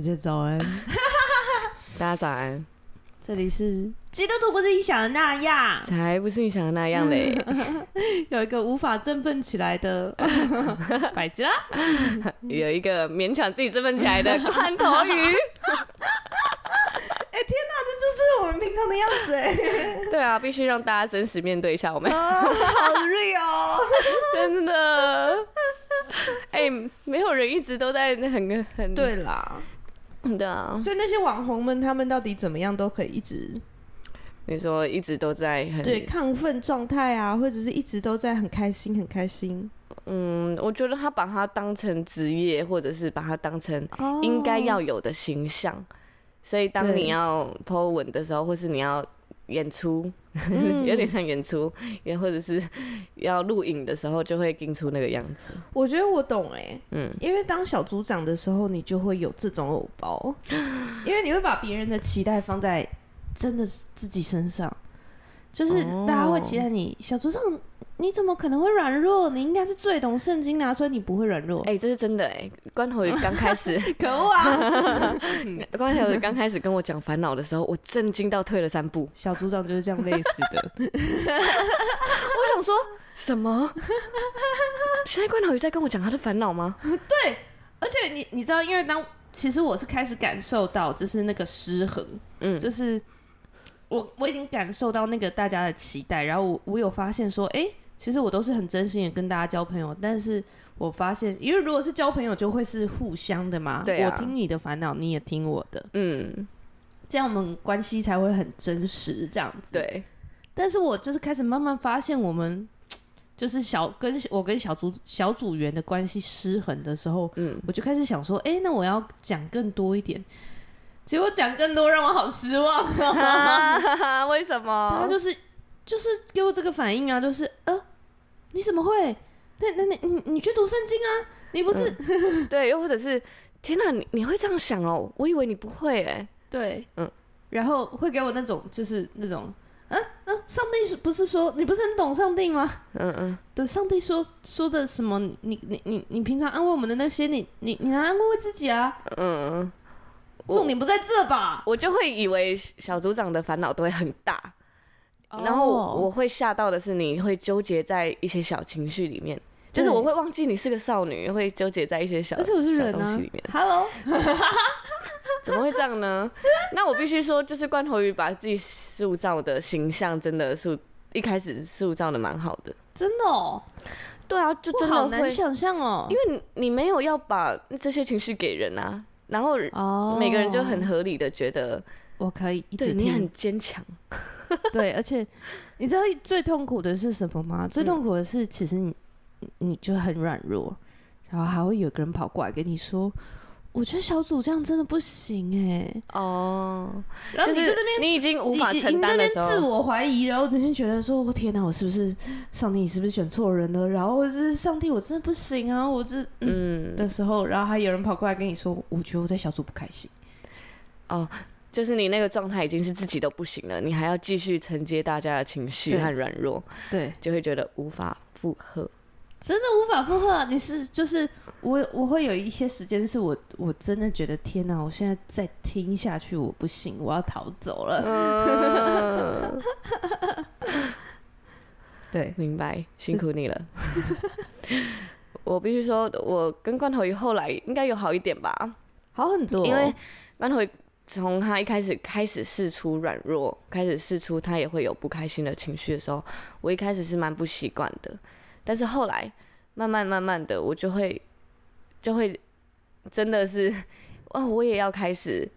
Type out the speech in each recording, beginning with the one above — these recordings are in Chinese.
大家早安，大家早安。这里是基督徒不是你想的那样，才不是你想的那样嘞。有一个无法振奋起来的百吉拉，有一个勉强自己振奋起来的罐头鱼。哎、欸、天哪，这就是我们平常的样子哎。对啊，必须让大家真实面对一下我们。哦、好 real，真的。哎、欸，没有人一直都在那很很对啦。对啊，所以那些网红们，他们到底怎么样都可以一直，你说一直都在很对亢奋状态啊，或者是一直都在很开心很开心。嗯，我觉得他把它当成职业，或者是把它当成应该要有的形象，哦、所以当你要 po 文的时候，或是你要。演出、嗯、有点像演出，也或者是要录影的时候，就会盯出那个样子。我觉得我懂哎、欸，嗯，因为当小组长的时候，你就会有这种偶包，因为你会把别人的期待放在真的自己身上，就是大家会期待你小组长。你怎么可能会软弱？你应该是最懂圣经的、啊，所以你不会软弱。哎、欸，这是真的哎、欸！关头鱼刚开始，可恶啊！关头鱼刚开始跟我讲烦恼的时候，我震惊到退了三步。小组长就是这样累死的。我想说什么？现在关头鱼在跟我讲他的烦恼吗？对，而且你你知道，因为当其实我是开始感受到，就是那个失衡，嗯，就是我我已经感受到那个大家的期待，然后我我有发现说，哎、欸。其实我都是很真心的跟大家交朋友，但是我发现，因为如果是交朋友，就会是互相的嘛。对啊。我听你的烦恼，你也听我的。嗯。这样我们关系才会很真实，这样子。对。但是我就是开始慢慢发现，我们就是小跟我跟小组小组员的关系失衡的时候，嗯，我就开始想说，哎、欸，那我要讲更多一点。结果讲更多让我好失望。为什么？他就是就是给我这个反应啊，就是呃。你怎么会？那那那你你去读圣经啊？你不是、嗯、对，又或者是天哪，你你会这样想哦？我以为你不会哎。对，嗯，然后会给我那种就是那种，嗯嗯，上帝不是说你不是很懂上帝吗？嗯嗯，对，上帝说说的什么？你你你你你平常安慰我们的那些，你你你来安慰自己啊？嗯，重点不在这吧？我就会以为小组长的烦恼都会很大。然后我会吓到的是，你会纠结在一些小情绪里面，就是我会忘记你是个少女，会纠结在一些小而且我是人、啊、小东西里面。Hello，怎么会这样呢？那我必须说，就是罐头鱼把自己塑造的形象，真的是一开始塑造的蛮好的，真的哦。对啊，就真的好难想象哦，因为你没有要把这些情绪给人啊，然后每个人就很合理的觉得我可以一直听，你很坚强。对，而且你知道最痛苦的是什么吗？最痛苦的是，其实你你就很软弱，然后还会有个人跑过来跟你说：“我觉得小组这样真的不行哎。”哦，然后你在那边，你已经无法承担的时候，自我怀疑，然后你就觉得说：“我天哪，我是不是上帝？你是不是选错人了？”然后是上帝，我真的不行啊！我这嗯的时候，然后还有人跑过来跟你说：“我觉得我在小组不开心。”哦。就是你那个状态已经是自己都不行了，你还要继续承接大家的情绪和软弱，对，就会觉得无法负荷，真的无法负荷。你是就是我我会有一些时间是我我真的觉得天哪，我现在再听下去我不行，我要逃走了。嗯、对，明白，辛苦你了。我必须说，我跟罐头鱼后来应该有好一点吧，好很多，因为罐头鱼。从他一开始开始试出软弱，开始试出他也会有不开心的情绪的时候，我一开始是蛮不习惯的，但是后来慢慢慢慢的，我就会就会真的是，哦，我也要开始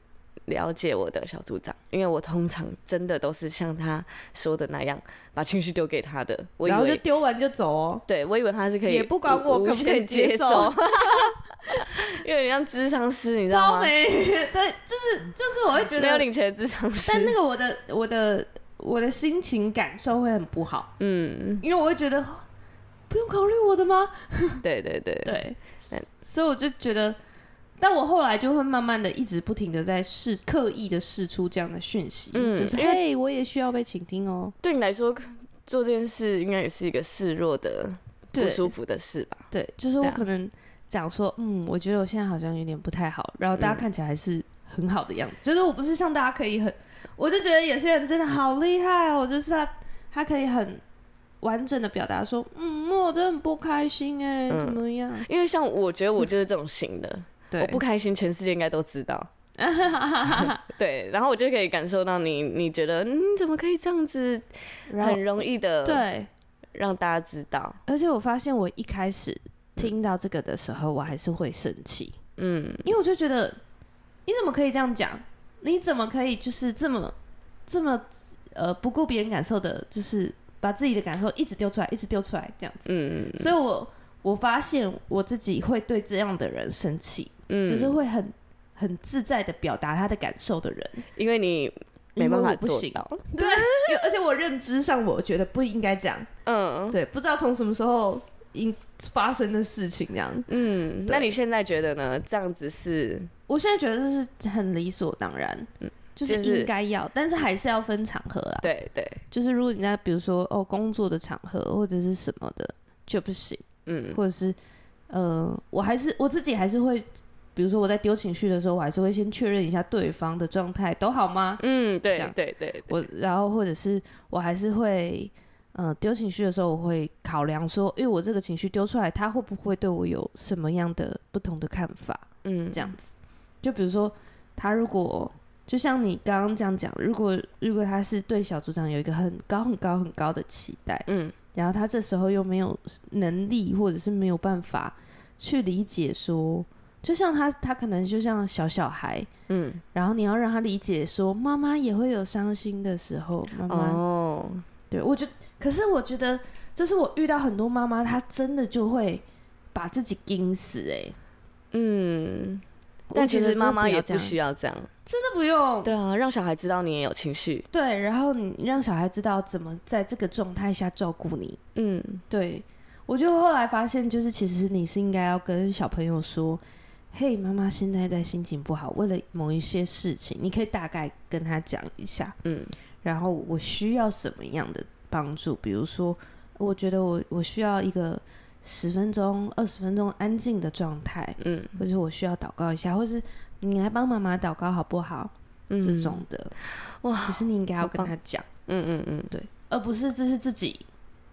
了解我的小组长，因为我通常真的都是像他说的那样，把情绪丢给他的，我以为然后就丢完就走哦，对，我以为他是可以，也不管我可不可以接受。因为你像智商师，你知道吗？对，就是就是，我会觉得没有领钱的智商师。但那个我的我的我的心情感受会很不好，嗯，因为我会觉得 不用考虑我的吗？对对对对，所以我就觉得，但我后来就会慢慢的一直不停的在试，刻意的试出这样的讯息，嗯，就是嘿，我也需要被倾听哦。对你来说，做这件事应该也是一个示弱的不舒服的事吧？对，就是我可能讲说，嗯，我觉得我现在好像有点不太好，然后大家看起来还是很好的样子，就是我不是像大家可以很。我就觉得有些人真的好厉害哦，就是他，他可以很完整的表达说，嗯，我真的很不开心哎，怎么样？因为像我觉得我就是这种型的，对，我不开心，全世界应该都知道。对，然后我就可以感受到你，你觉得你怎么可以这样子，很容易的对，让大家知道。而且我发现我一开始听到这个的时候，我还是会生气，嗯，因为我就觉得你怎么可以这样讲？你怎么可以就是这么这么呃不顾别人感受的，就是把自己的感受一直丢出来，一直丢出来这样子。嗯，所以我我发现我自己会对这样的人生气，嗯，就是会很很自在的表达他的感受的人，因为你没办法做到，对，而且我认知上我觉得不应该这样，嗯，对，不知道从什么时候因发生的事情这样，嗯，那你现在觉得呢？这样子是？我现在觉得这是很理所当然，嗯，就是应该要，但是还是要分场合啦。对对，就是如果你在比如说哦工作的场合或者是什么的就不行，嗯，或者是呃，我还是我自己还是会，比如说我在丢情绪的时候，我还是会先确认一下对方的状态都好吗？嗯，对，对对对，我然后或者是我还是会，呃，丢情绪的时候我会考量说，因为我这个情绪丢出来，他会不会对我有什么样的不同的看法？嗯，这样子。就比如说，他如果就像你刚刚这样讲，如果如果他是对小组长有一个很高很高很高的期待，嗯，然后他这时候又没有能力或者是没有办法去理解说，就像他他可能就像小小孩，嗯，然后你要让他理解说，妈妈也会有伤心的时候，妈妈，哦，对，我觉得，可是我觉得这是我遇到很多妈妈，她真的就会把自己盯死，哎，嗯。但其实妈妈也不需要这样，真的不用。对啊，让小孩知道你也有情绪。对，然后你让小孩知道怎么在这个状态下照顾你。嗯，对。我就后来发现，就是其实你是应该要跟小朋友说：“嘿，妈妈现在在心情不好，为了某一些事情，你可以大概跟他讲一下。”嗯，然后我需要什么样的帮助？比如说，我觉得我我需要一个。十分钟、二十分钟安静的状态，嗯，或者我需要祷告一下，或是你来帮妈妈祷告好不好？嗯，这种的，哇，其实你应该要跟他讲，嗯嗯嗯，对，而不是这是自己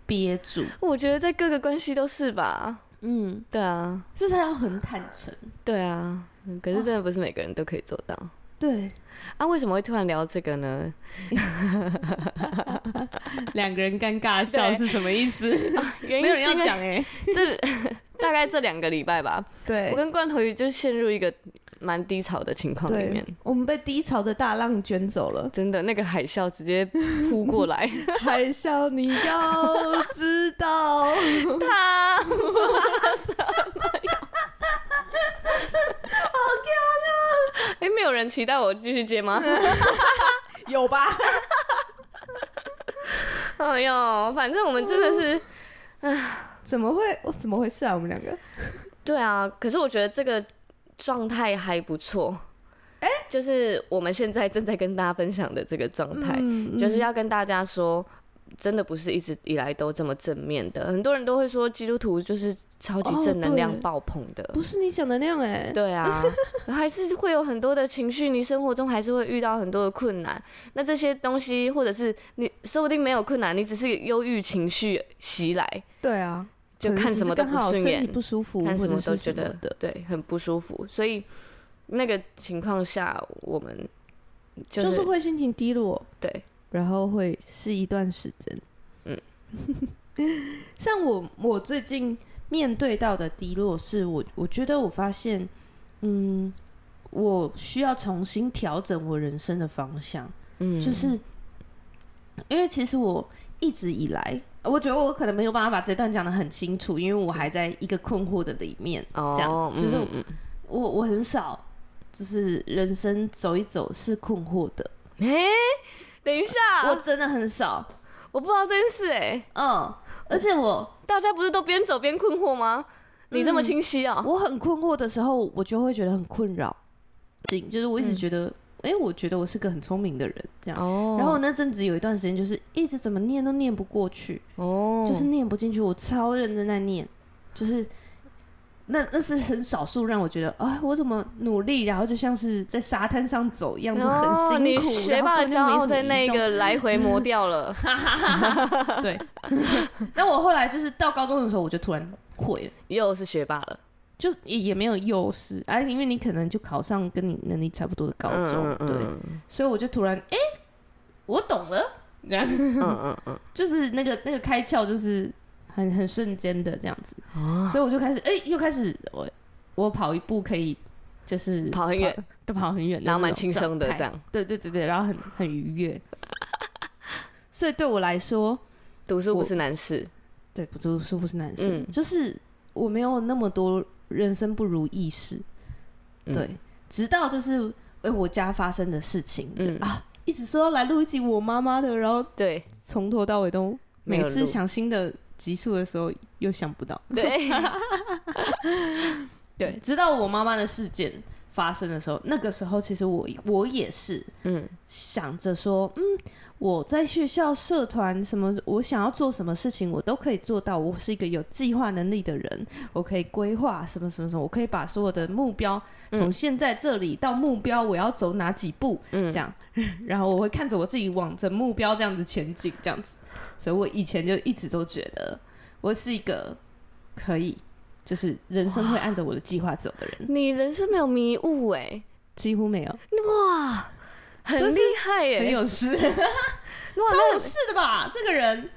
憋住。我觉得在各个关系都是吧，嗯，对啊，就是要很坦诚，对啊，可是真的不是每个人都可以做到，对。啊，为什么会突然聊这个呢？两个人尴尬笑是什么意思？没有人要讲哎、欸，这 大概这两个礼拜吧。对，我跟罐头鱼就陷入一个蛮低潮的情况里面。我们被低潮的大浪卷走了，真的，那个海啸直接扑过来。海啸，你要知道，他 好漂亮！哎、欸，没有人期待我继续接吗？有吧？哎呦，反正我们真的是，啊，怎么会？我怎么回事啊？我们两个？对啊，可是我觉得这个状态还不错。哎、欸，就是我们现在正在跟大家分享的这个状态，嗯嗯、就是要跟大家说。真的不是一直以来都这么正面的，很多人都会说基督徒就是超级正能量爆棚的，哦、不是你想的那样哎、欸。对啊，还是会有很多的情绪，你生活中还是会遇到很多的困难。那这些东西，或者是你说不定没有困难，你只是忧郁情绪袭来。对啊，就看什么都不顺眼，不舒服，看什么都觉得对很不舒服。所以那个情况下，我们、就是、就是会心情低落。对。然后会是一段时间，嗯，像我我最近面对到的低落，是我我觉得我发现，嗯，我需要重新调整我人生的方向，嗯，就是因为其实我一直以来，我觉得我可能没有办法把这段讲的很清楚，因为我还在一个困惑的里面，哦、这样子，就是我、嗯、我，很少，就是人生走一走是困惑的，欸等一下，我真的很少，我不知道这件事哎、欸。嗯，而且我大家不是都边走边困惑吗？你这么清晰啊、嗯？我很困惑的时候，我就会觉得很困扰。就是我一直觉得，哎、嗯欸，我觉得我是个很聪明的人，这样。哦。然后那阵子有一段时间，就是一直怎么念都念不过去，哦，就是念不进去。我超认真在念，就是那那是很少数让我觉得啊，我怎么努力，然后就像是在沙滩上走一样，就很辛苦。哦、你学霸的骄傲在那个来回磨掉了。对。那我后来就是到高中的时候，我就突然。会了，又是学霸了，就也也没有优势，哎，因为你可能就考上跟你能力差不多的高中，嗯嗯、对，所以我就突然，哎、欸，我懂了，这样，嗯嗯嗯，就是那个那个开窍，就是很很瞬间的这样子，哦、所以我就开始，哎、欸，又开始我我跑一步可以，就是跑很远，都 跑很远，然后蛮轻松的这样，对对对对，然后很很愉悦，所以对我来说，读书不是难事。对，不就是不是难事，嗯、就是我没有那么多人生不如意事，嗯、对，直到就是哎、欸、我家发生的事情，嗯、啊，一直说要来录一集我妈妈的，然后对，从头到尾都每次想新的集数的时候又想不到，对，对，直到我妈妈的事件发生的时候，那个时候其实我我也是，嗯，想着说，嗯。我在学校社团什么，我想要做什么事情，我都可以做到。我是一个有计划能力的人，我可以规划什么什么什么，我可以把所有的目标从现在这里到目标，我要走哪几步，嗯，这样，然后我会看着我自己往着目标这样子前进，这样子。所以我以前就一直都觉得我是一个可以，就是人生会按着我的计划走的人。你人生没有迷雾哎，几乎没有哇。很厉害耶，很有事，超有事的吧？这个人。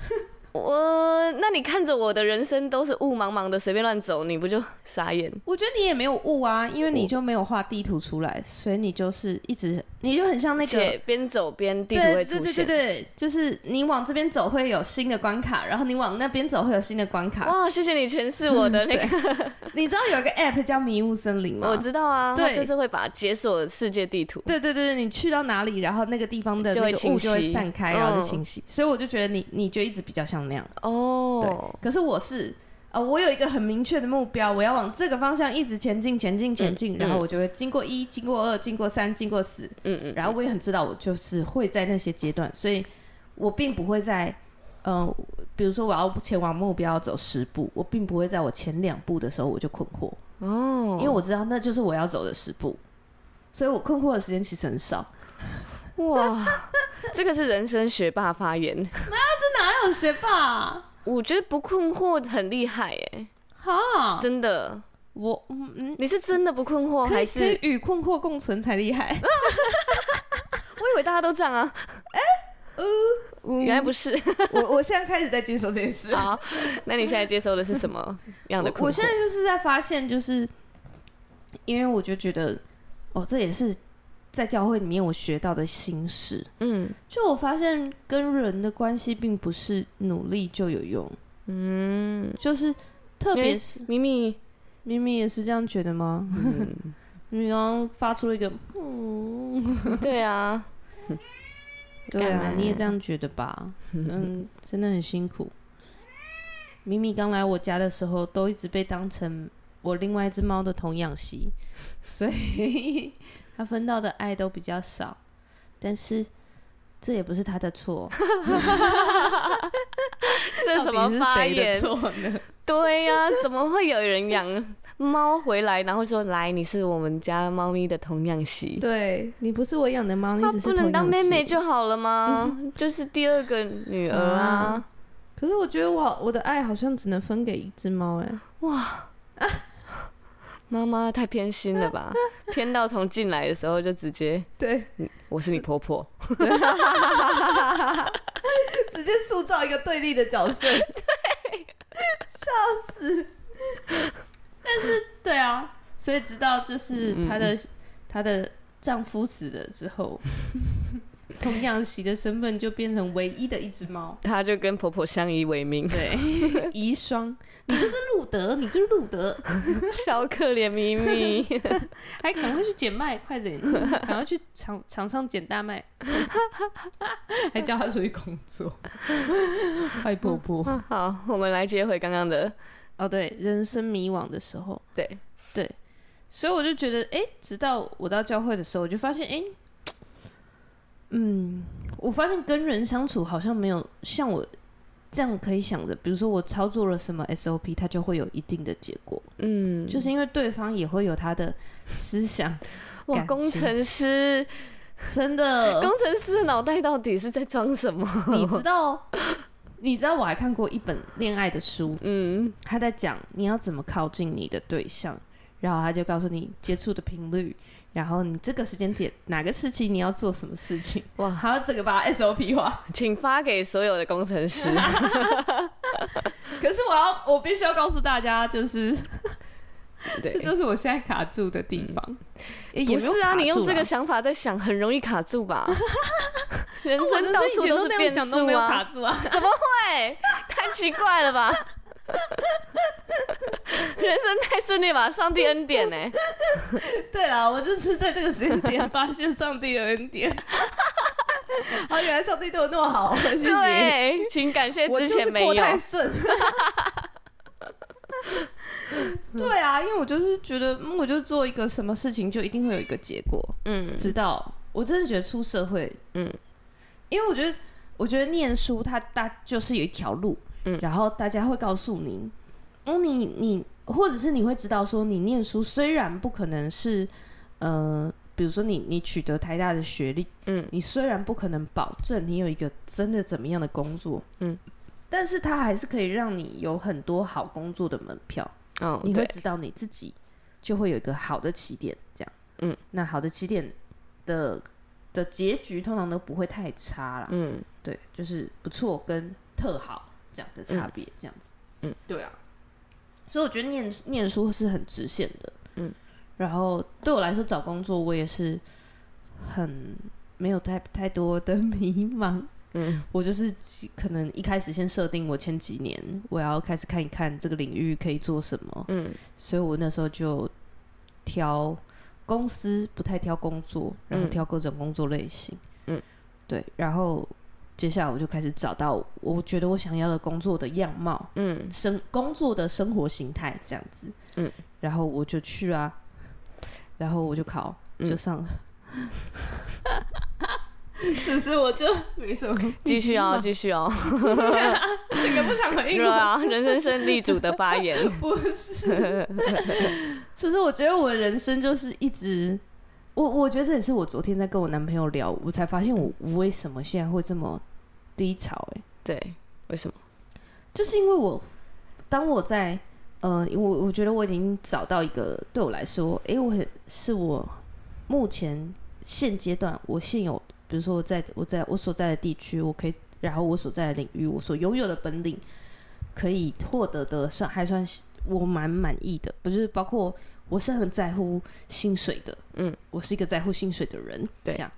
我，那你看着我的人生都是雾茫茫的，随便乱走，你不就傻眼？我觉得你也没有雾啊，因为你就没有画地图出来，所以你就是一直，你就很像那个边走边地图会出现。对对对对，就是你往这边走会有新的关卡，然后你往那边走会有新的关卡。哇，谢谢你诠释我的那个。你知道有一个 app 叫迷雾森林吗？我知道啊，对，就是会把解锁世界地图。对对对，你去到哪里，然后那个地方的那个雾就会散开，然后就清晰。所以我就觉得你，你就一直比较像那样哦。对，可是我是，呃，我有一个很明确的目标，我要往这个方向一直前进，前进，前进，嗯、然后我就会经过一，经过二，经过三，经过四，嗯嗯，然后我也很知道，我就是会在那些阶段，所以我并不会在，嗯、呃，比如说我要前往目标走十步，我并不会在我前两步的时候我就困惑，哦，因为我知道那就是我要走的十步，所以我困惑的时间其实很少。哇，这个是人生学霸发言，没有，这哪有学霸啊？我觉得不困惑很厉害哎，哈，真的，我嗯，你是真的不困惑，还是与困惑共存才厉害？我以为大家都这样啊，哎，呃，原来不是，我我现在开始在接受这件事。好，那你现在接受的是什么 样的困惑？我现在就是在发现，就是因为我就觉得，哦，这也是。在教会里面，我学到的心事，嗯，就我发现跟人的关系并不是努力就有用，嗯，就是特别是咪咪，咪咪也是这样觉得吗？咪咪刚刚发出了一个，嗯，对啊，对啊，你也这样觉得吧？嗯，真的很辛苦。咪咪刚来我家的时候，都一直被当成我另外一只猫的童养媳，所以。他分到的爱都比较少，但是这也不是他的错。这是什么发言？对呀、啊，怎么会有人养猫回来，然后说来你是我们家猫咪的童养媳？对，你不是我养的猫，你只是不能当妹妹就好了吗？嗯、就是第二个女儿啊。啊可是我觉得我我的爱好像只能分给一只猫哎。哇。啊妈妈太偏心了吧？偏到从进来的时候就直接对，我是你婆婆，直接塑造一个对立的角色，对，笑死。但是对啊，所以直到就是她的她、嗯、的丈夫死了之后，童养媳的身份就变成唯一的一只猫，她就跟婆婆相依为命，对，遗孀，你就是路德，你就是路德，小可怜咪咪，还 赶快去捡麦，快点，赶快去场场上捡大麦，还叫他出去工作，坏婆婆。好，我们来接回刚刚的，哦，对，人生迷惘的时候，对。对，所以我就觉得，哎，直到我到教会的时候，我就发现，哎。嗯，我发现跟人相处好像没有像我这样可以想着，比如说我操作了什么 SOP，它就会有一定的结果。嗯，就是因为对方也会有他的思想。哇，工程师真的，工程师的脑袋到底是在装什么？你知道？你知道我还看过一本恋爱的书，嗯，他在讲你要怎么靠近你的对象，然后他就告诉你接触的频率。然后你这个时间点哪个时期你要做什么事情？哇，还要这个把 SOP 化，请发给所有的工程师。可是我要，我必须要告诉大家，就是，对，这就是我现在卡住的地方。嗯、不是啊，你用这个想法在想，很容易卡住吧？人生到处都是变数啊，卡住啊？怎么会？太奇怪了吧？人生太顺利吧，上帝恩典呢？对啊，我就是在这个时间点发现上帝的恩典。好，原来上帝对我那么好，谢谢。对，请感谢之前没有。太顺。对啊，因为我就是觉得，我就做一个什么事情，就一定会有一个结果。嗯，直到我真的觉得出社会，嗯，因为我觉得，我觉得念书它大就是有一条路。嗯，然后大家会告诉你，哦，你你，或者是你会知道说，你念书虽然不可能是，呃，比如说你你取得台大的学历，嗯，你虽然不可能保证你有一个真的怎么样的工作，嗯，但是它还是可以让你有很多好工作的门票，哦，你会知道你自己就会有一个好的起点，这样，嗯，那好的起点的的结局通常都不会太差啦，嗯，对，就是不错跟特好。这样的差别，这样子，嗯，对啊，所以我觉得念念书是很直线的，嗯，然后对我来说找工作，我也是很没有太太多的 迷茫，嗯，我就是可能一开始先设定我前几年我要开始看一看这个领域可以做什么，嗯，所以我那时候就挑公司，不太挑工作，然后挑各种工作类型，嗯，对，然后。接下来我就开始找到我觉得我想要的工作的样貌，嗯，生工作的生活形态这样子，嗯，然后我就去啊，然后我就考，就上了，嗯、是不是？我就没什么，继续哦，继续哦，这个不想回应了啊，人生胜利组的发言。不是，其实我觉得我的人生就是一直。我我觉得这也是我昨天在跟我男朋友聊，我才发现我我为什么现在会这么低潮哎、欸，对，为什么？就是因为我当我在呃，我我觉得我已经找到一个对我来说，哎、欸，我很是我目前现阶段我现有，比如说我在我在我所在的地区，我可以，然后我所在的领域，我所拥有的本领，可以获得的算还算我蛮满意的，不是包括。我是很在乎薪水的，嗯，我是一个在乎薪水的人，对，这样。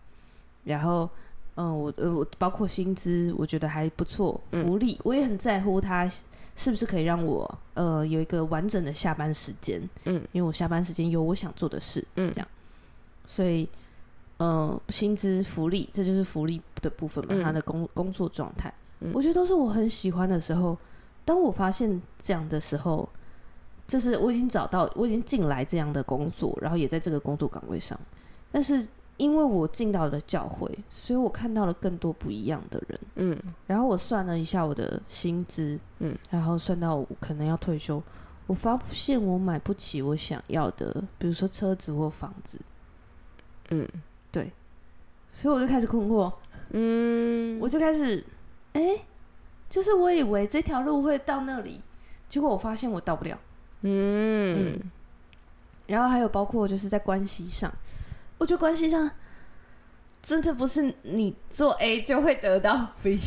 然后，嗯、呃，我呃，我包括薪资，我觉得还不错，福利、嗯、我也很在乎，它是不是可以让我呃有一个完整的下班时间，嗯，因为我下班时间有我想做的事，嗯，这样。所以，呃，薪资福利，这就是福利的部分嘛，嗯、他的工工作状态，嗯、我觉得都是我很喜欢的时候。当我发现这样的时候。就是我已经找到，我已经进来这样的工作，然后也在这个工作岗位上。但是因为我进到了教会，所以我看到了更多不一样的人。嗯，然后我算了一下我的薪资，嗯，然后算到我可能要退休，我发现我买不起我想要的，比如说车子或房子。嗯，对，所以我就开始困惑。嗯，我就开始，哎、欸，就是我以为这条路会到那里，结果我发现我到不了。嗯，嗯，然后还有包括就是在关系上，我觉得关系上真的不是你做 A 就会得到 B，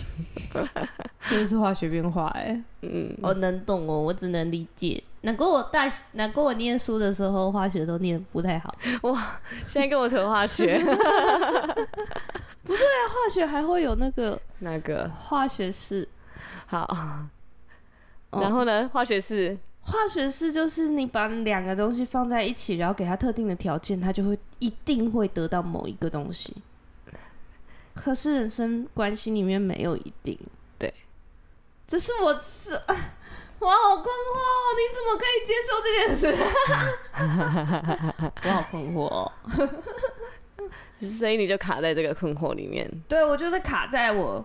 真的是化学变化哎、欸，嗯，我能懂哦，我只能理解。难怪我大学，难怪我念书的时候化学都念不太好。哇，现在跟我扯化学，不对啊，化学还会有那个那个化学式。好，然后呢？化学式，化学式就是你把两个东西放在一起，然后给它特定的条件，它就会一定会得到某一个东西。可是人生关系里面没有一定。对，这是我是，我好困惑，你怎么可以接受这件事？我好困惑。哦 所以你就卡在这个困惑里面。对，我就是卡在我，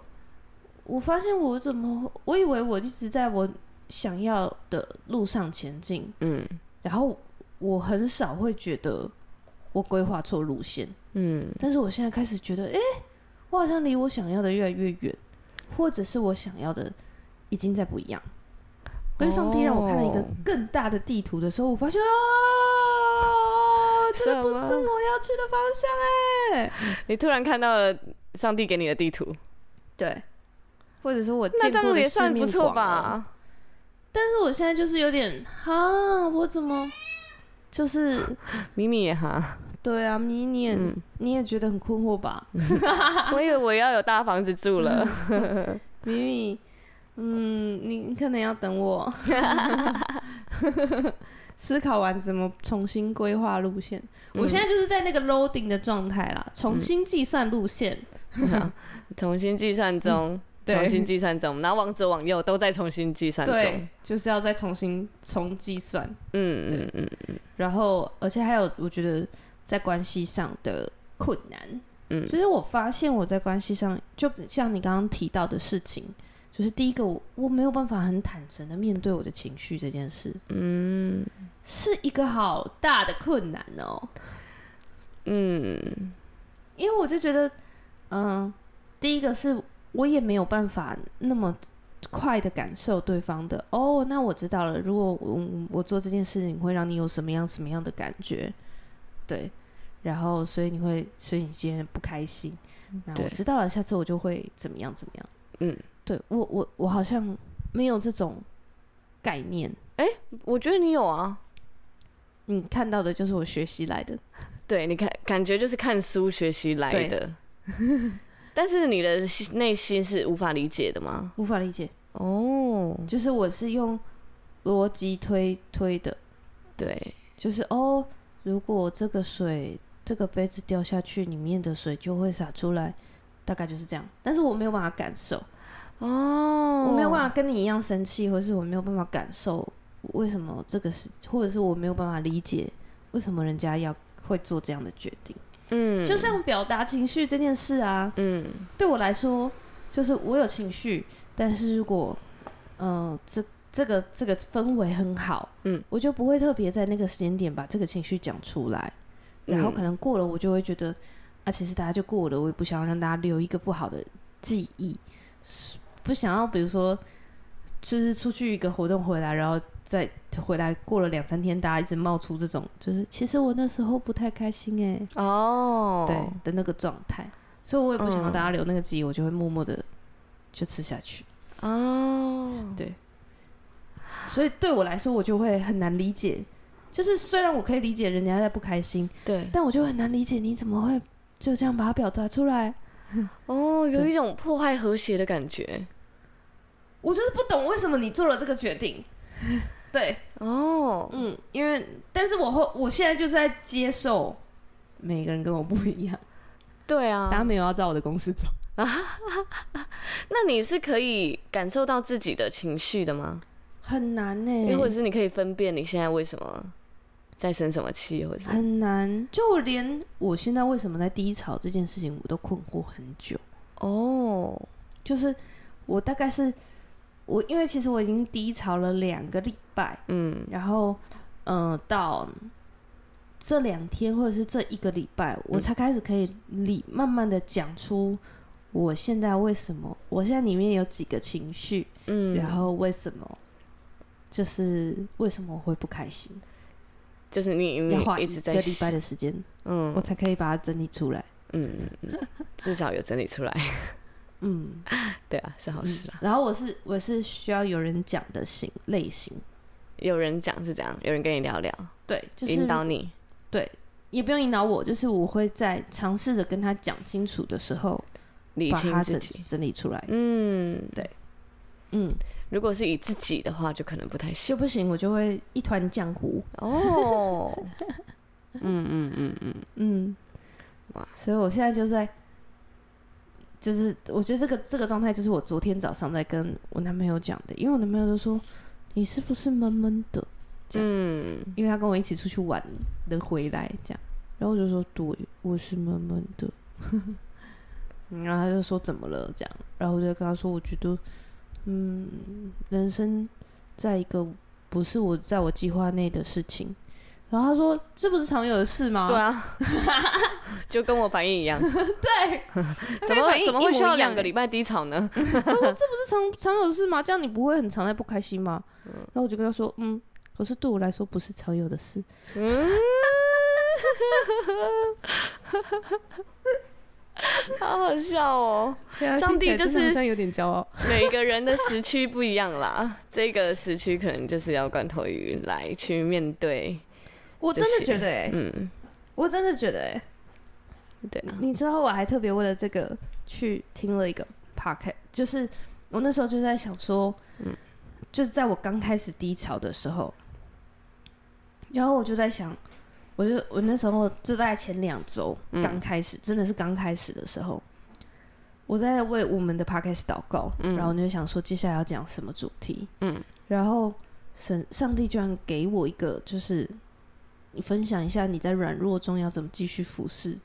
我发现我怎么，我以为我一直在我想要的路上前进，嗯，然后我很少会觉得我规划错路线，嗯，但是我现在开始觉得，哎，我好像离我想要的越来越远，或者是我想要的已经在不一样。所以上帝让我看了一个更大的地图的时候，我发现啊。这不是我要去的方向哎！你突然看到了上帝给你的地图，对，或者是我见过的世面不错吧？但是我现在就是有点哈，我怎么就是 咪咪也哈？对啊，咪你也、嗯、你也觉得很困惑吧？我以为我要有大房子住了，咪咪，嗯，你可能要等我。思考完怎么重新规划路线，嗯，我现在就是在那个 loading 的状态啦，重新计算路线，嗯、重新计算中，嗯，重新计算中，然后往左往右都在重新计算中，对，就是要再重新重计算，嗯嗯嗯嗯，然后而且还有我觉得在关系上的困难，嗯，所以我发现我在关系上，就像你刚刚提到的事情。就是第一个，我我没有办法很坦诚的面对我的情绪这件事，嗯，是一个好大的困难哦，嗯，因为我就觉得，嗯、呃，第一个是我也没有办法那么快的感受对方的，哦，那我知道了，如果我我做这件事情会让你有什么样什么样的感觉，对，然后所以你会，所以你今天不开心，那我知道了，下次我就会怎么样怎么样，嗯。对我我我好像没有这种概念，哎、欸，我觉得你有啊，你看到的就是我学习来的，对，你看感觉就是看书学习来的，但是你的内心是无法理解的吗？无法理解哦，就是我是用逻辑推推的，对，就是哦，如果这个水这个杯子掉下去，里面的水就会洒出来，大概就是这样，但是我没有办法感受。哦，我没有办法跟你一样生气，或者是我没有办法感受为什么这个是，或者是我没有办法理解为什么人家要会做这样的决定。嗯，就像表达情绪这件事啊，嗯，对我来说，就是我有情绪，但是如果，嗯、呃，这这个这个氛围很好，嗯，我就不会特别在那个时间点把这个情绪讲出来，然后可能过了，我就会觉得，啊，其实大家就过了，我也不想要让大家留一个不好的记忆。不想要，比如说，就是出去一个活动回来，然后再回来，过了两三天，大家一直冒出这种，就是其实我那时候不太开心哎，哦，对的那个状态，所以我也不想让大家留那个记忆，我就会默默的就吃下去。哦，对，所以对我来说，我就会很难理解，就是虽然我可以理解人家在不开心，对，但我就很难理解你怎么会就这样把它表达出来。哦，有一种破坏和谐的感觉。我就是不懂为什么你做了这个决定。对，哦，嗯，因为，但是我后，我现在就是在接受每个人跟我不一样。对啊，大家没有要照我的公式走啊。那你是可以感受到自己的情绪的吗？很难呢，或者是你可以分辨你现在为什么在生什么气，或者很难。就连我现在为什么在低潮这件事情，我都困惑很久。哦，就是我大概是。我因为其实我已经低潮了两个礼拜，嗯，然后，呃，到这两天或者是这一个礼拜，我才开始可以理慢慢的讲出我现在为什么，我现在里面有几个情绪，嗯，然后为什么，就是为什么我会不开心，就是你你要花一个礼拜的时间，嗯，我才可以把它整理出来，嗯嗯，至少有整理出来。嗯，对啊，是好事啊。嗯、然后我是我是需要有人讲的型类型，有人讲是这样，有人跟你聊聊，对，就是引导你，对，也不用引导我，就是我会在尝试着跟他讲清楚的时候，理清自己，整理出来。嗯，对，嗯，如果是以自己的话，就可能不太行，就不行，我就会一团浆糊。哦，嗯嗯嗯嗯。嗯，哇，所以我现在就在，就是我觉得这个这个状态，就是我昨天早上在跟我男朋友讲的，因为我男朋友就说，你是不是闷闷的？嗯，因为他跟我一起出去玩的回来，这样，然后我就说，对，我是闷闷的，然后他就说怎么了？这样，然后我就跟他说，我觉得，嗯，人生在一个不是我在我计划内的事情，然后他说，这不是常有的事吗？对啊，就跟我反应一样，对，怎么怎么会需要两个礼拜低潮呢？他说，这不是常常有的事吗？这样你不会很常在不开心吗？然后我就跟他说，嗯。可是对我来说不是常有的事。嗯，好好笑哦！上帝就是好像有点骄傲。每个人的时区不一样啦，这个时区可能就是要罐头鱼来去面对。我真的觉得、欸，嗯，我真的觉得、欸，对啊。你知道我还特别为了这个去听了一个 podcast，就是我那时候就在想说，嗯，就是在我刚开始低潮的时候。然后我就在想，我就我那时候就在前两周刚开始，嗯、真的是刚开始的时候，我在为我们的 podcast 祷告，嗯、然后我就想说接下来要讲什么主题，嗯，然后神上帝居然给我一个，就是你分享一下你在软弱中要怎么继续服侍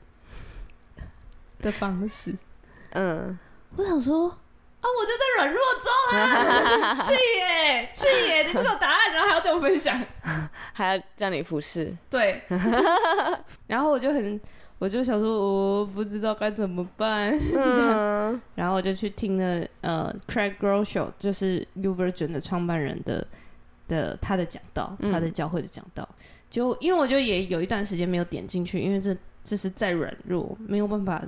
的方式，嗯，我想说。啊！我就在软弱中啊，气耶，气耶！你不给我答案，然后还要叫我分享，还要叫你服侍，对。然后我就很，我就想说，我不知道该怎么办。嗯、然后我就去听了呃，Craig Groeschel，就是 YouVersion 的创办人的的他的讲道，他的教会的讲道。嗯、就因为我就也有一段时间没有点进去，因为这这是在软弱，没有办法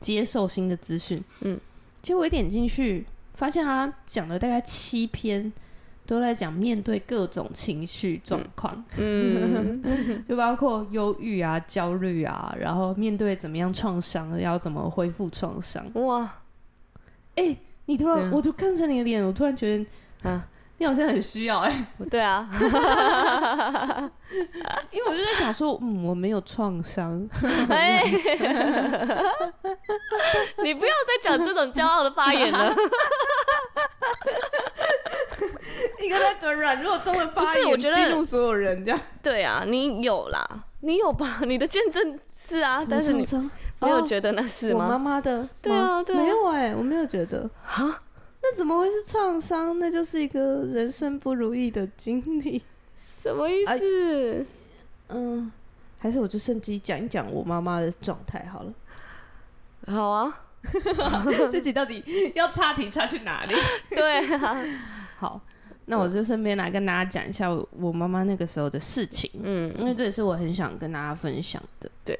接受新的资讯。嗯。结果我一点进去，发现他讲了大概七篇，都在讲面对各种情绪状况，嗯，就包括忧郁啊、焦虑啊，然后面对怎么样创伤，要怎么恢复创伤。哇，哎、欸，你突然，啊、我就看着你的脸，我突然觉得，啊。你好像很需要哎、欸，对啊，因为我就在想说，嗯，我没有创伤，哎，你不要再讲这种骄傲的发言了，一个在软弱中的发言，激怒所有人这样，对啊，你有啦，你有吧？你的见证是啊，但是你没有觉得那是吗？我妈妈的，对啊，对啊，没有哎、欸，我没有觉得。哈。那怎么会是创伤？那就是一个人生不如意的经历，什么意思？啊、嗯，还是我就趁机讲一讲我妈妈的状态好了。好啊，自己到底要差题差去哪里？对啊，好，那我就顺便来跟大家讲一下我妈妈那个时候的事情。嗯，因为这也是我很想跟大家分享的。对。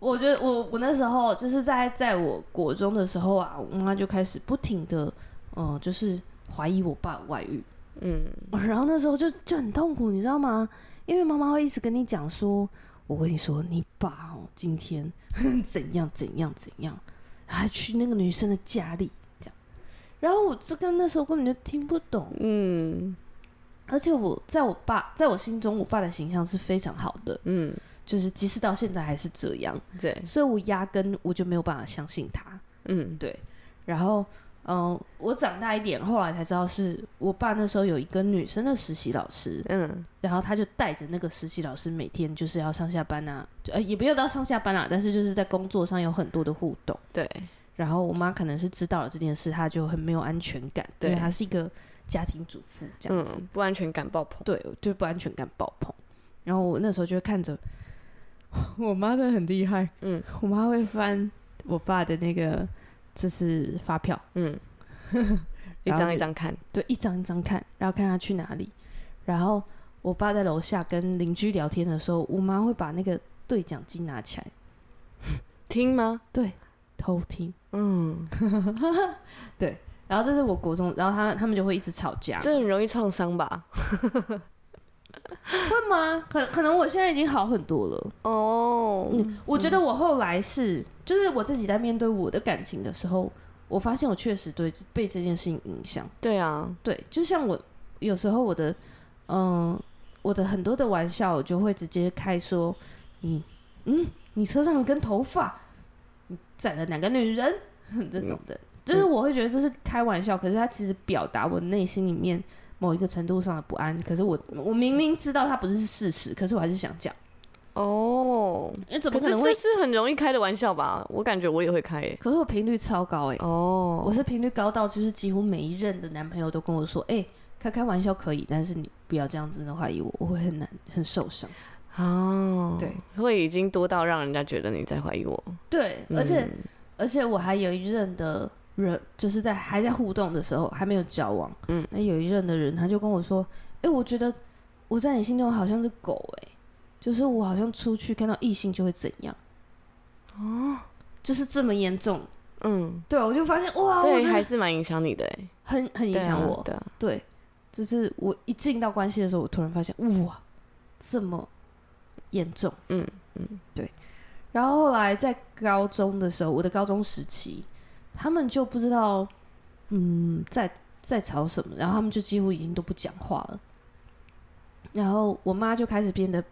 我觉得我我那时候就是在在我国中的时候啊，我妈就开始不停的，嗯、呃，就是怀疑我爸外遇，嗯，然后那时候就就很痛苦，你知道吗？因为妈妈会一直跟你讲说，我跟你说，你爸哦，今天怎样怎样怎样，还去那个女生的家里，这样，然后我这个那时候根本就听不懂，嗯，而且我在我爸在我心中，我爸的形象是非常好的，嗯。就是即使到现在还是这样，对，所以我压根我就没有办法相信他，嗯，对。然后，嗯、呃，我长大一点，后来才知道是我爸那时候有一个女生的实习老师，嗯，然后他就带着那个实习老师每天就是要上下班啊，呃，也不用到上下班啊，但是就是在工作上有很多的互动，对。然后我妈可能是知道了这件事，她就很没有安全感，对，因为她是一个家庭主妇这样子，嗯，不安全感爆棚，对，就不安全感爆棚。然后我那时候就会看着。我妈真的很厉害，嗯，我妈会翻我爸的那个就是发票，嗯，一张一张看，对，一张一张看，然后看他去哪里。然后我爸在楼下跟邻居聊天的时候，我妈会把那个对讲机拿起来 听吗？对，偷听，嗯，对。然后这是我国中，然后他他们就会一直吵架，这很容易创伤吧？会吗？可可能我现在已经好很多了哦。嗯，我觉得我后来是，嗯、就是我自己在面对我的感情的时候，我发现我确实对被这件事情影响。对啊，对，就像我有时候我的，嗯、呃，我的很多的玩笑，我就会直接开说，你，嗯，你车上有根头发，你载了两个女人，这种的，嗯、就是我会觉得这是开玩笑，可是他其实表达我内心里面。某一个程度上的不安，可是我我明明知道它不是事实，可是我还是想讲。哦，你怎么可能会？这是很容易开的玩笑吧？我感觉我也会开耶，可是我频率超高哎。哦，我是频率高到就是几乎每一任的男朋友都跟我说，哎、欸，开开玩笑可以，但是你不要这样子的怀疑我，我会很难很受伤。哦，对，会已经多到让人家觉得你在怀疑我。对，而且、嗯、而且我还有一任的。人就是在还在互动的时候，还没有交往。嗯，那有一任的人，他就跟我说：“哎、欸，我觉得我在你心中好像是狗、欸，哎，就是我好像出去看到异性就会怎样。”哦，就是这么严重。嗯，对，我就发现哇，所以还是蛮影响你的、欸，哎，很很影响我。的、对，就是我一进到关系的时候，我突然发现哇，这么严重。嗯嗯，对。然后后来在高中的时候，我的高中时期。他们就不知道，嗯，在在吵什么，然后他们就几乎已经都不讲话了。然后我妈就开始变得，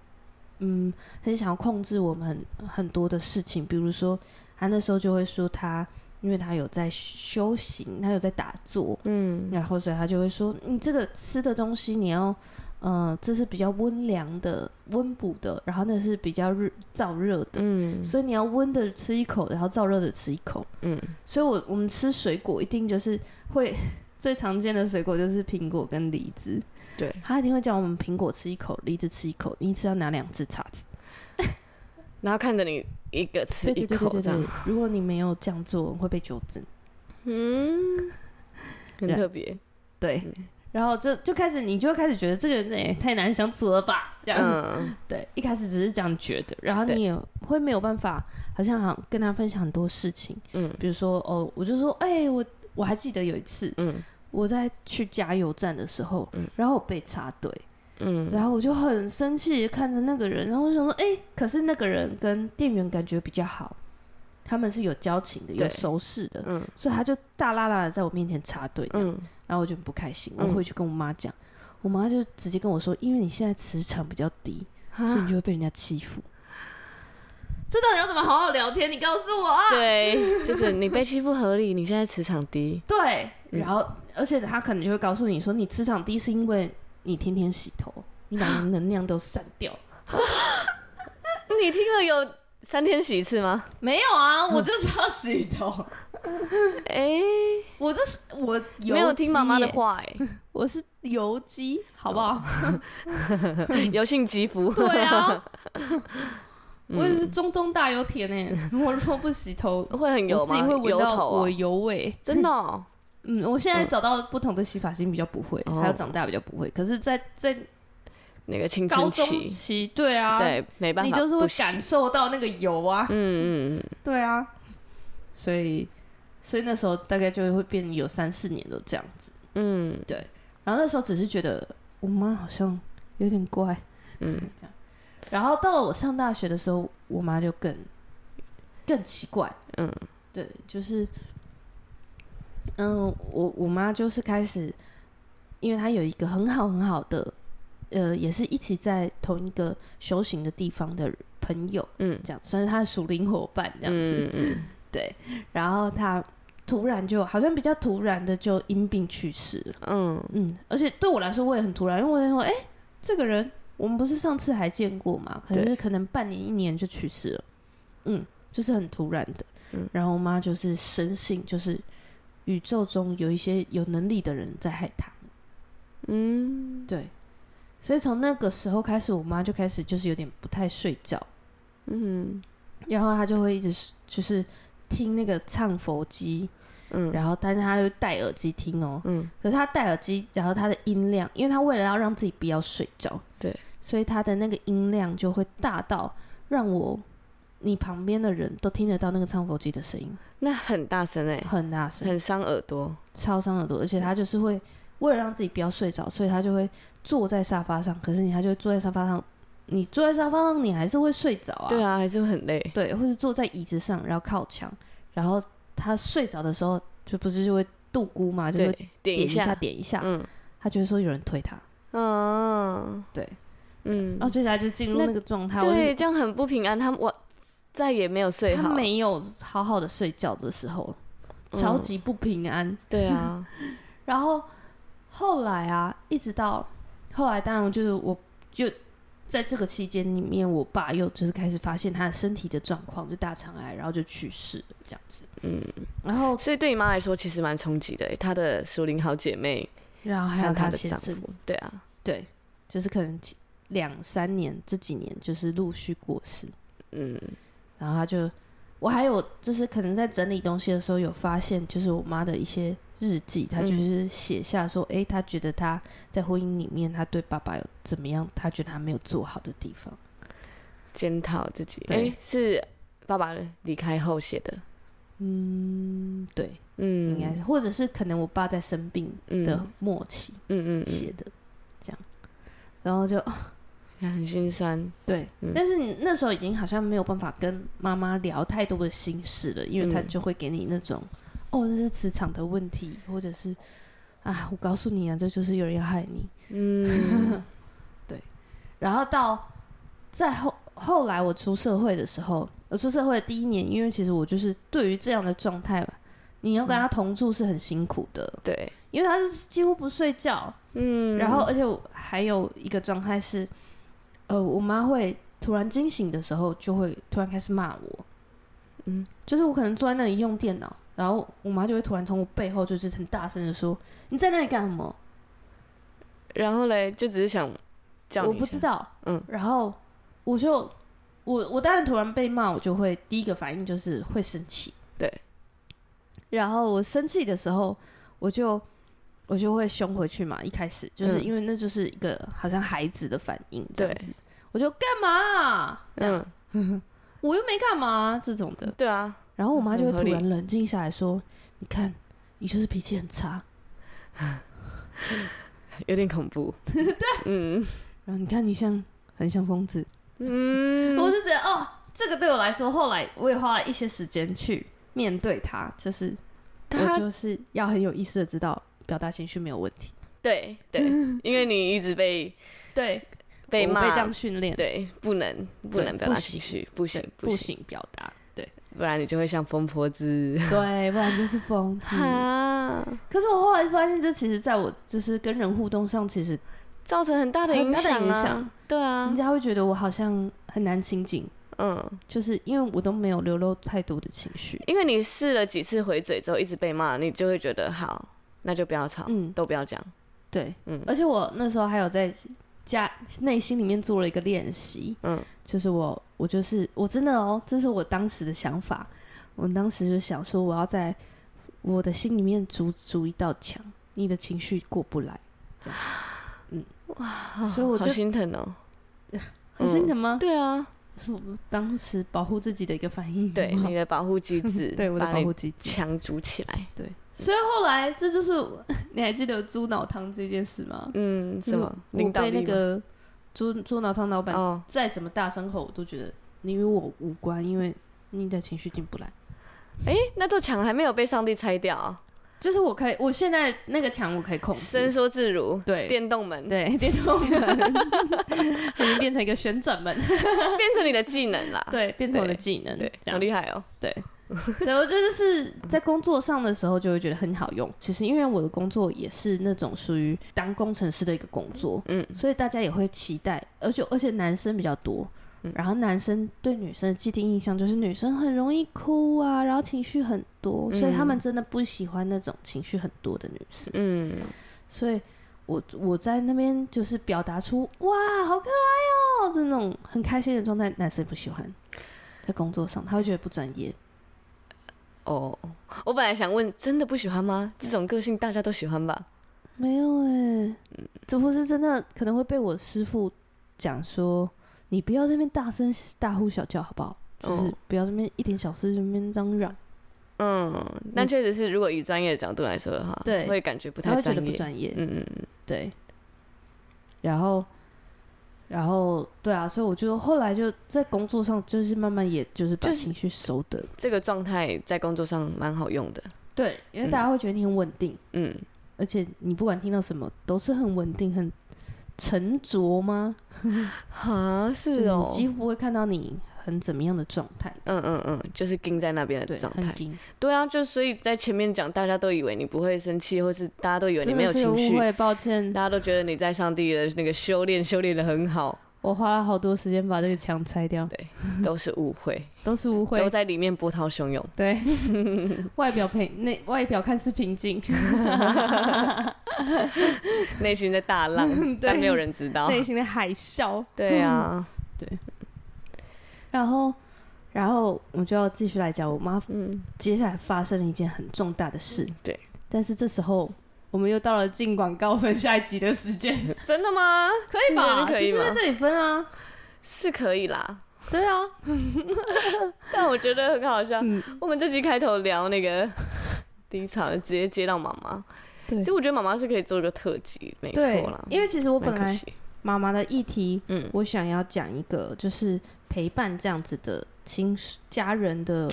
嗯，很想要控制我们很很多的事情，比如说，她那时候就会说她，因为她有在修行，她有在打坐，嗯，然后所以她就会说，你这个吃的东西你要。嗯，这是比较温凉的、温补的，然后那是比较热燥热的，嗯，所以你要温的吃一口，然后燥热的吃一口，嗯，所以我我们吃水果一定就是会 最常见的水果就是苹果跟梨子，对，他一定会叫我们苹果吃一口，梨子吃一口，你一次要拿两只叉子，然后看着你一个吃一口这样，如果你没有这样做会被纠正，嗯，很特别，对。嗯然后就就开始，你就会开始觉得这个人也太难相处了吧？这样，嗯、对，一开始只是这样觉得，然后你也会没有办法，好像好跟他分享很多事情，嗯，比如说哦，我就说，哎、欸，我我还记得有一次，嗯，我在去加油站的时候，嗯，然后我被插队，嗯，然后我就很生气看着那个人，然后我就想说，哎、欸，可是那个人跟店员感觉比较好，他们是有交情的，有熟识的，嗯，所以他就大啦啦的在我面前插队，嗯。然后我就很不开心，我回去跟我妈讲，嗯、我妈就直接跟我说：“因为你现在磁场比较低，所以你就会被人家欺负。”这到底要怎么好好聊天？你告诉我啊！对，就是你被欺负合理，你现在磁场低。对，然后、嗯、而且他可能就会告诉你说：“你磁场低是因为你天天洗头，你把能量都散掉。”你听了有三天洗一次吗？没有啊，我就是要洗头。哎、欸，我这是我没有听妈妈的话哎、欸，我是油肌，好不好？油性肌肤，对啊，我也是中东大油田哎、欸，我如果不洗头会很油吗？自己会闻到我油味，真的、哦？嗯，我现在找到不同的洗发精比较不会，嗯、还有长大比较不会，可是在，在在那个青春期，期，对啊，对，没办法，你就是会感受到那个油啊，嗯嗯嗯，对啊，所以。所以那时候大概就会变有三四年都这样子，嗯，对。然后那时候只是觉得我妈好像有点怪，嗯，这样。然后到了我上大学的时候，我妈就更更奇怪，嗯，对，就是，嗯，我我妈就是开始，因为她有一个很好很好的，呃，也是一起在同一个修行的地方的朋友，嗯，这样算是他的属灵伙伴这样子，嗯。嗯 对，然后他突然就好像比较突然的就因病去世了。嗯嗯，而且对我来说我也很突然，因为我在说，哎，这个人我们不是上次还见过嘛？可是可能半年一年就去世了。嗯，就是很突然的。嗯，然后我妈就是深信，就是宇宙中有一些有能力的人在害他。嗯，对。所以从那个时候开始，我妈就开始就是有点不太睡觉。嗯，然后她就会一直就是。听那个唱佛机，嗯，然后但是她就戴耳机听哦，嗯，可是她戴耳机，然后她的音量，因为她为了要让自己不要睡觉，对，所以她的那个音量就会大到让我你旁边的人都听得到那个唱佛机的声音，那很大声哎，很大声，很伤耳朵，超伤耳朵，而且她就是会为了让自己不要睡着，所以他就会坐在沙发上。可是你他就会坐在沙发上，你坐在沙发上，你还是会睡着啊。对啊，还是会很累。对，或者坐在椅子上，然后靠墙，然后他睡着的时候，就不是就会度咕嘛，就会点一下，点一下。嗯，他觉得说有人推他。嗯，对，嗯，然后接下来就进入那个状态。对，这样很不平安。他我再也没有睡好，他没有好好的睡觉的时候，超级不平安。嗯、对啊，然后后来啊，一直到后来，当然就是我就在这个期间里面，我爸又就是开始发现他的身体的状况，就大肠癌，然后就去世了，这样子。嗯，然后所以对你妈来说，其实蛮冲击的。她的熟龄好姐妹。然后还有她的丈夫，对啊，对，就是可能两三年这几年就是陆续过世，嗯，然后他就，我还有就是可能在整理东西的时候有发现，就是我妈的一些日记，他就是写下说，哎、嗯，她觉得他在婚姻里面，他对爸爸有怎么样，他觉得他没有做好的地方，检讨自己，对，是爸爸离开后写的。嗯，对，嗯，应该是，或者是可能我爸在生病的末期，嗯嗯写的这样，然后就很心酸，对，但是你那时候已经好像没有办法跟妈妈聊太多的心事了，因为他就会给你那种，哦，这是磁场的问题，或者是啊，我告诉你啊，这就是有人要害你，嗯，对，然后到再后后来我出社会的时候。我出社会的第一年，因为其实我就是对于这样的状态，你要跟他同住是很辛苦的。嗯、对，因为他是几乎不睡觉，嗯，然后而且我还有一个状态是，呃，我妈会突然惊醒的时候，就会突然开始骂我，嗯，就是我可能坐在那里用电脑，然后我妈就会突然从我背后就是很大声的说：“你在那里干什么？”然后嘞，就只是想叫，我不知道，嗯，然后我就。我我当然突然被骂，我就会第一个反应就是会生气，对。然后我生气的时候，我就我就会凶回去嘛。一开始就是因为那就是一个好像孩子的反应，这样子。对。我就干嘛？嗯，我又没干嘛这种的。对啊。然后我妈就会突然冷静下来说：“你看，你就是脾气很差，有点恐怖。”对。嗯。然后你看，你像很像疯子。嗯，我就觉得哦，这个对我来说，后来我也花了一些时间去面对他，就是我就是要很有意识的知道表达情绪没有问题。对对，因为你一直被对被骂被这样训练，对，不能不能表达情绪，不行不行表达，对，不然你就会像疯婆子，对，不然就是疯子。可是我后来发现，这其实在我就是跟人互动上，其实。造成很大的影响啊！对啊，人家会觉得我好像很难亲近，嗯，就是因为我都没有流露太多的情绪。因为你试了几次回嘴之后，一直被骂，你就会觉得好，那就不要吵，嗯，都不要讲。对，嗯，而且我那时候还有在家内心里面做了一个练习，嗯，就是我我就是我真的哦，这是我当时的想法，我当时就想说，我要在我的心里面筑筑一道墙，你的情绪过不来，这样。嗯。哇，所以我就心疼哦，很心疼吗？对啊，当时保护自己的一个反应，对你的保护机制，对我的保护机制，墙筑起来，对。所以后来这就是你还记得猪脑汤这件事吗？嗯，什么？我被那个猪猪脑汤老板再怎么大声吼，我都觉得你与我无关，因为你的情绪进不来。哎，那座墙还没有被上帝拆掉。就是我可以，我现在那个墙我可以控制，伸缩自如。对，电动门，对，电动门，已经变成一个旋转门，变成你的技能啦。对，变成我的技能，对，好厉害哦。对，对，我觉得是在工作上的时候就会觉得很好用。其实因为我的工作也是那种属于当工程师的一个工作，嗯，所以大家也会期待，而且而且男生比较多。然后男生对女生的既定印象就是女生很容易哭啊，然后情绪很多，嗯、所以他们真的不喜欢那种情绪很多的女生。嗯，所以我我在那边就是表达出哇，好可爱哦，这种很开心的状态，男生不喜欢。在工作上，他会觉得不专业。哦，我本来想问，真的不喜欢吗？这种个性大家都喜欢吧？没有哎、欸，这不是真的，可能会被我师傅讲说。你不要在那边大声大呼小叫，好不好？就是不要这边一点小事这边嚷嚷。嗯，但确实是，如果以专业的角度来说的话，对，会感觉不太专业，不专业。嗯嗯嗯，对。然后，然后，对啊，所以我觉得后来就在工作上，就是慢慢也就是把情绪收的、就是、这个状态，在工作上蛮好用的。对，因为大家会觉得你很稳定，嗯，而且你不管听到什么，都是很稳定、很沉着吗？啊，是哦，几乎不会看到你。很怎么样的状态？嗯嗯嗯，就是盯在那边的状态。对啊，就所以在前面讲，大家都以为你不会生气，或是大家都以为你没有情绪。误会，抱歉。大家都觉得你在上帝的那个修炼，修炼的很好。我花了好多时间把这个墙拆掉。对，都是误会，都是误会，都在里面波涛汹涌。对，外表平，内外表看似平静，内心在大浪，但没有人知道，内心的海啸。对啊，对。然后，然后我就要继续来讲我妈。嗯，接下来发生了一件很重大的事。嗯、对，但是这时候我们又到了进广告分下一集的时间。真的吗？可以吧？可以吗？在这里分啊，是可以啦。对啊，但我觉得很好笑。嗯、我们这集开头聊那个 第一场，直接接到妈妈。对，其实我觉得妈妈是可以做一个特辑，没错啦。因为其实我本来妈妈的议题，嗯，我想要讲一个就是。陪伴这样子的亲家人的，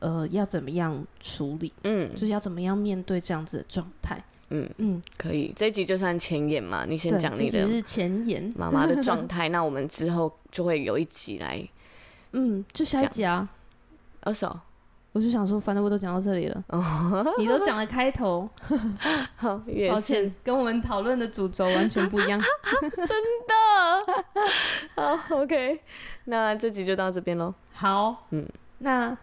呃，要怎么样处理？嗯，就是要怎么样面对这样子的状态？嗯嗯，可以。这一集就算前言嘛，你先讲你的。是前言，妈妈的状态。那我们之后就会有一集来，嗯，就下一集啊。二手，我就想说，反正我都讲到这里了，你都讲了开头，好，抱歉，跟我们讨论的主轴完全不一样，真的。好，OK。那这集就到这边喽。好，嗯，那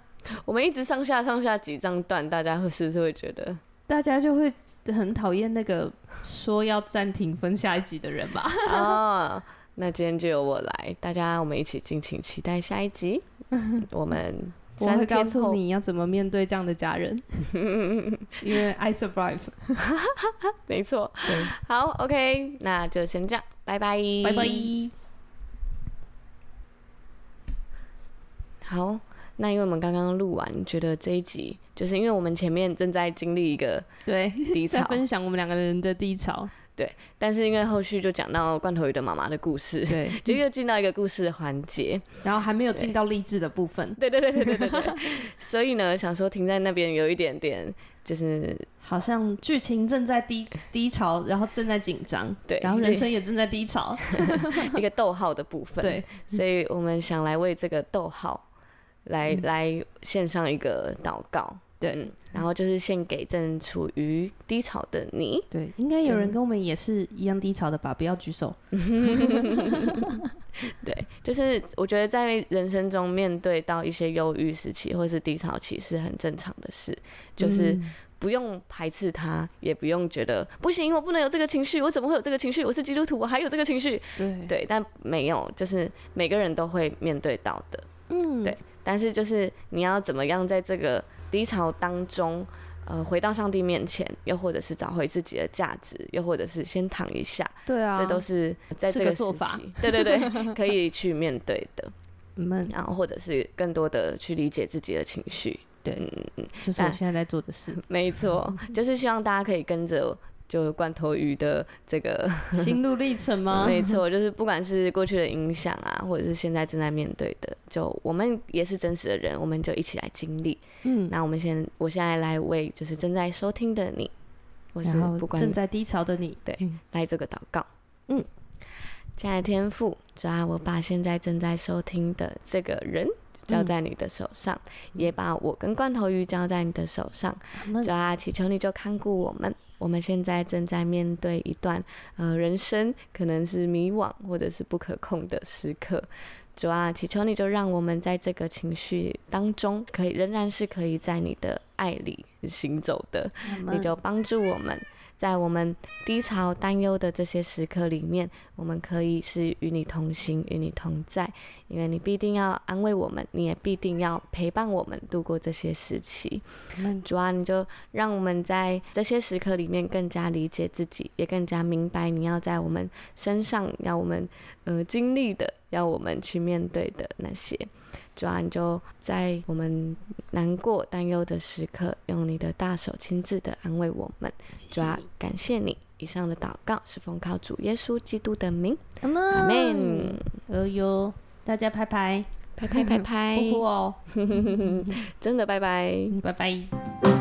我们一直上下上下几张段，大家会是不是会觉得？大家就会很讨厌那个说要暂停分下一集的人吧？哦，那今天就由我来，大家我们一起敬请期待下一集。我 们我会告诉你要怎么面对这样的家人，因为 I survive。没错，好，OK，那就先这样，拜拜，拜拜。好，那因为我们刚刚录完，觉得这一集就是因为我们前面正在经历一个对低潮，在分享我们两个人的低潮，对。但是因为后续就讲到罐头鱼的妈妈的故事，对，就又进到一个故事的环节，然后还没有进到励志的部分，对对对对对对对。所以呢，想说停在那边有一点点，就是好像剧情正在低 低潮，然后正在紧张，对，然后人生也正在低潮，一个逗号的部分，对。所以我们想来为这个逗号。来来献上一个祷告，对、嗯，然后就是献给正处于低潮的你。对，应该有人跟我们也是一样低潮的吧？不要举手。对，就是我觉得在人生中面对到一些忧郁时期或是低潮期是很正常的事，就是不用排斥它，也不用觉得不行，我不能有这个情绪，我怎么会有这个情绪？我是基督徒，我还有这个情绪。对对，但没有，就是每个人都会面对到的。嗯，对。但是就是你要怎么样在这个低潮当中，呃，回到上帝面前，又或者是找回自己的价值，又或者是先躺一下，对啊，这都是在这个，个做法，对对对，可以去面对的。嗯，然后或者是更多的去理解自己的情绪，对，嗯，就是我现在在做的事，没错，就是希望大家可以跟着。就罐头鱼的这个 心路历程吗？没错，就是不管是过去的影响啊，或者是现在正在面对的，就我们也是真实的人，我们就一起来经历。嗯，那我们先，我现在来为就是正在收听的你，我是不管正在低潮的你，对，来这个祷告。嗯，亲爱的天父，主啊，我把现在正在收听的这个人交在你的手上，嗯、也把我跟罐头鱼交在你的手上。主啊，祈求你就看顾我们。我们现在正在面对一段，呃，人生可能是迷惘或者是不可控的时刻。主啊，祈求你就让我们在这个情绪当中，可以仍然是可以在你的爱里行走的。你就帮助我们。在我们低潮、担忧的这些时刻里面，我们可以是与你同行、与你同在，因为你必定要安慰我们，你也必定要陪伴我们度过这些时期。嗯、主啊，你就让我们在这些时刻里面更加理解自己，也更加明白你要在我们身上要我们呃经历的，要我们去面对的那些。主啊，你就在我们难过、担忧的时刻，用你的大手亲自的安慰我们。主啊，感谢你。以上的祷告是奉靠主耶稣基督的名，阿门。哦哟，大家拍拍，拍拍拍拍，哦，真的拜拜，拜拜。